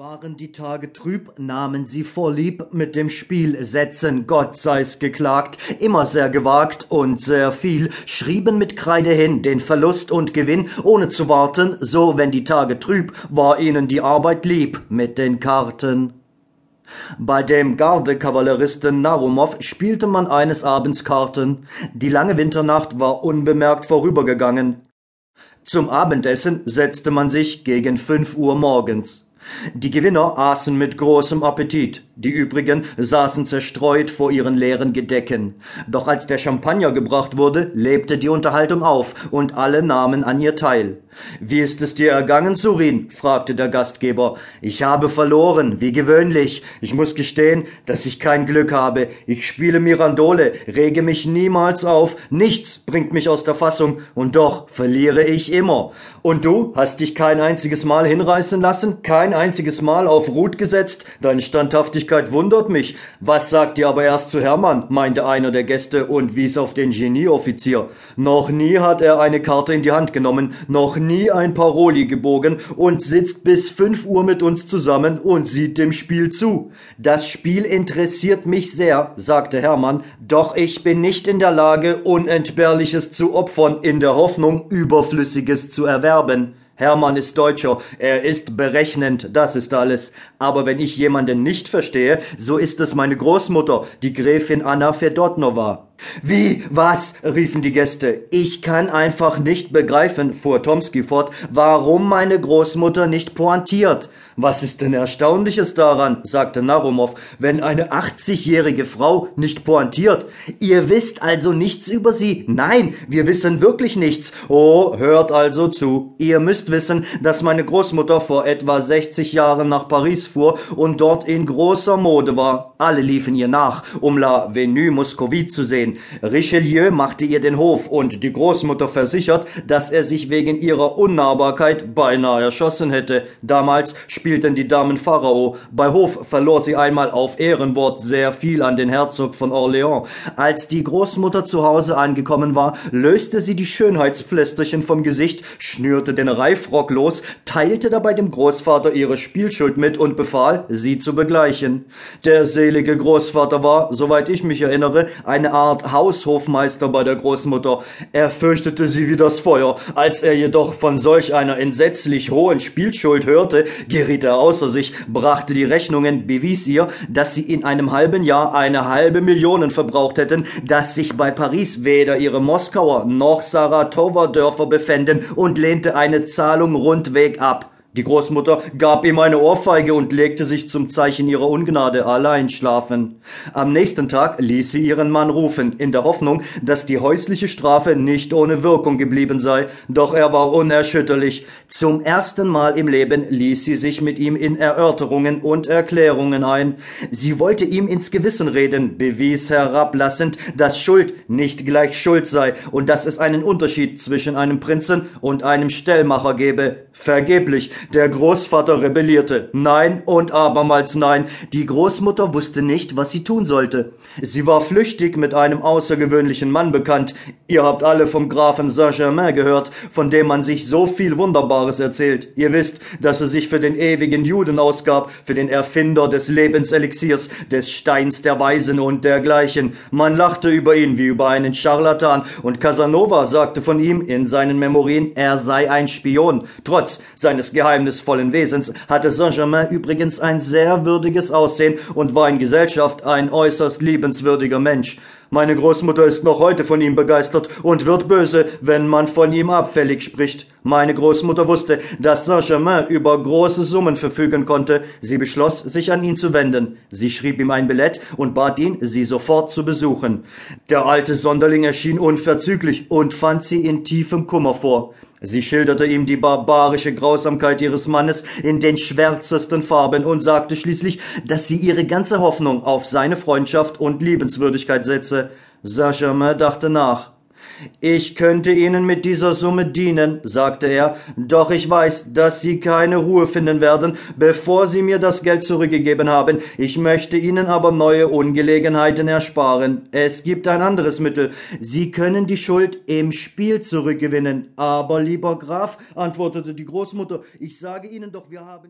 Waren die Tage trüb, nahmen sie vorlieb mit dem Spiel, Sätzen, Gott sei's geklagt, immer sehr gewagt und sehr viel, schrieben mit Kreide hin den Verlust und Gewinn, ohne zu warten, so wenn die Tage trüb, war ihnen die Arbeit lieb mit den Karten. Bei dem Gardekavalleristen Narumov spielte man eines Abends Karten. Die lange Winternacht war unbemerkt vorübergegangen. Zum Abendessen setzte man sich gegen fünf Uhr morgens. Die Gewinner aßen mit großem Appetit, die übrigen saßen zerstreut vor ihren leeren Gedecken. Doch als der Champagner gebracht wurde, lebte die Unterhaltung auf, und alle nahmen an ihr teil. Wie ist es dir ergangen, Surin? fragte der Gastgeber. Ich habe verloren, wie gewöhnlich. Ich muss gestehen, dass ich kein Glück habe. Ich spiele Mirandole, rege mich niemals auf, nichts bringt mich aus der Fassung, und doch verliere ich immer. Und du hast dich kein einziges Mal hinreißen lassen, kein einziges Mal auf Ruth gesetzt? Deine Standhaftigkeit wundert mich. Was sagt ihr aber erst zu Hermann? meinte einer der Gäste und wies auf den Genieoffizier. Noch nie hat er eine Karte in die Hand genommen, noch nie ein Paroli gebogen und sitzt bis fünf Uhr mit uns zusammen und sieht dem Spiel zu. Das Spiel interessiert mich sehr, sagte Hermann, doch ich bin nicht in der Lage, Unentbehrliches zu opfern, in der Hoffnung, Überflüssiges zu erwerben. Hermann ist Deutscher, er ist berechnend, das ist alles. Aber wenn ich jemanden nicht verstehe, so ist es meine Großmutter, die Gräfin Anna Fedotnova. Wie? Was? riefen die Gäste. Ich kann einfach nicht begreifen, fuhr Tomski fort, warum meine Großmutter nicht pointiert. Was ist denn Erstaunliches daran? sagte Narumov, wenn eine 80-jährige Frau nicht pointiert. Ihr wisst also nichts über sie. Nein, wir wissen wirklich nichts. Oh, hört also zu. Ihr müsst wissen, dass meine Großmutter vor etwa 60 Jahren nach Paris fuhr und dort in großer Mode war. Alle liefen ihr nach, um La Venue Muscovite zu sehen. Richelieu machte ihr den Hof und die Großmutter versichert, dass er sich wegen ihrer Unnahbarkeit beinahe erschossen hätte. Damals spielten die Damen Pharao. Bei Hof verlor sie einmal auf Ehrenwort sehr viel an den Herzog von Orléans. Als die Großmutter zu Hause angekommen war, löste sie die Schönheitspflästerchen vom Gesicht, schnürte den Reifrock los, teilte dabei dem Großvater ihre Spielschuld mit und befahl, sie zu begleichen. Der selige Großvater war, soweit ich mich erinnere, eine Art Art Haushofmeister bei der Großmutter. Er fürchtete sie wie das Feuer. Als er jedoch von solch einer entsetzlich hohen Spielschuld hörte, geriet er außer sich, brachte die Rechnungen, bewies ihr, dass sie in einem halben Jahr eine halbe Million verbraucht hätten, dass sich bei Paris weder ihre Moskauer noch Saratower Dörfer befänden und lehnte eine Zahlung rundweg ab. Die Großmutter gab ihm eine Ohrfeige und legte sich zum Zeichen ihrer Ungnade allein schlafen. Am nächsten Tag ließ sie ihren Mann rufen, in der Hoffnung, dass die häusliche Strafe nicht ohne Wirkung geblieben sei, doch er war unerschütterlich. Zum ersten Mal im Leben ließ sie sich mit ihm in Erörterungen und Erklärungen ein. Sie wollte ihm ins Gewissen reden, bewies herablassend, dass Schuld nicht gleich Schuld sei und dass es einen Unterschied zwischen einem Prinzen und einem Stellmacher gebe. Vergeblich, der Großvater rebellierte. Nein und abermals nein. Die Großmutter wusste nicht, was sie tun sollte. Sie war flüchtig mit einem außergewöhnlichen Mann bekannt. Ihr habt alle vom Grafen Saint-Germain gehört, von dem man sich so viel Wunderbares erzählt. Ihr wisst, dass er sich für den ewigen Juden ausgab, für den Erfinder des Lebenselixiers, des Steins der Weisen und dergleichen. Man lachte über ihn wie über einen Scharlatan, und Casanova sagte von ihm in seinen Memorien, er sei ein Spion. Trotz seines Geheimnisses geheimnisvollen Wesens hatte Saint-Germain übrigens ein sehr würdiges Aussehen und war in Gesellschaft ein äußerst liebenswürdiger Mensch. Meine Großmutter ist noch heute von ihm begeistert und wird böse, wenn man von ihm abfällig spricht. Meine Großmutter wusste, dass Saint-Germain über große Summen verfügen konnte. Sie beschloss, sich an ihn zu wenden. Sie schrieb ihm ein Billett und bat ihn, sie sofort zu besuchen. Der alte Sonderling erschien unverzüglich und fand sie in tiefem Kummer vor. Sie schilderte ihm die barbarische Grausamkeit ihres Mannes in den schwärzesten Farben und sagte schließlich, dass sie ihre ganze Hoffnung auf seine Freundschaft und Liebenswürdigkeit setze. Saint-Germain dachte nach. Ich könnte Ihnen mit dieser Summe dienen, sagte er, doch ich weiß, dass Sie keine Ruhe finden werden, bevor Sie mir das Geld zurückgegeben haben. Ich möchte Ihnen aber neue Ungelegenheiten ersparen. Es gibt ein anderes Mittel. Sie können die Schuld im Spiel zurückgewinnen. Aber, lieber Graf, antwortete die Großmutter, ich sage Ihnen doch, wir haben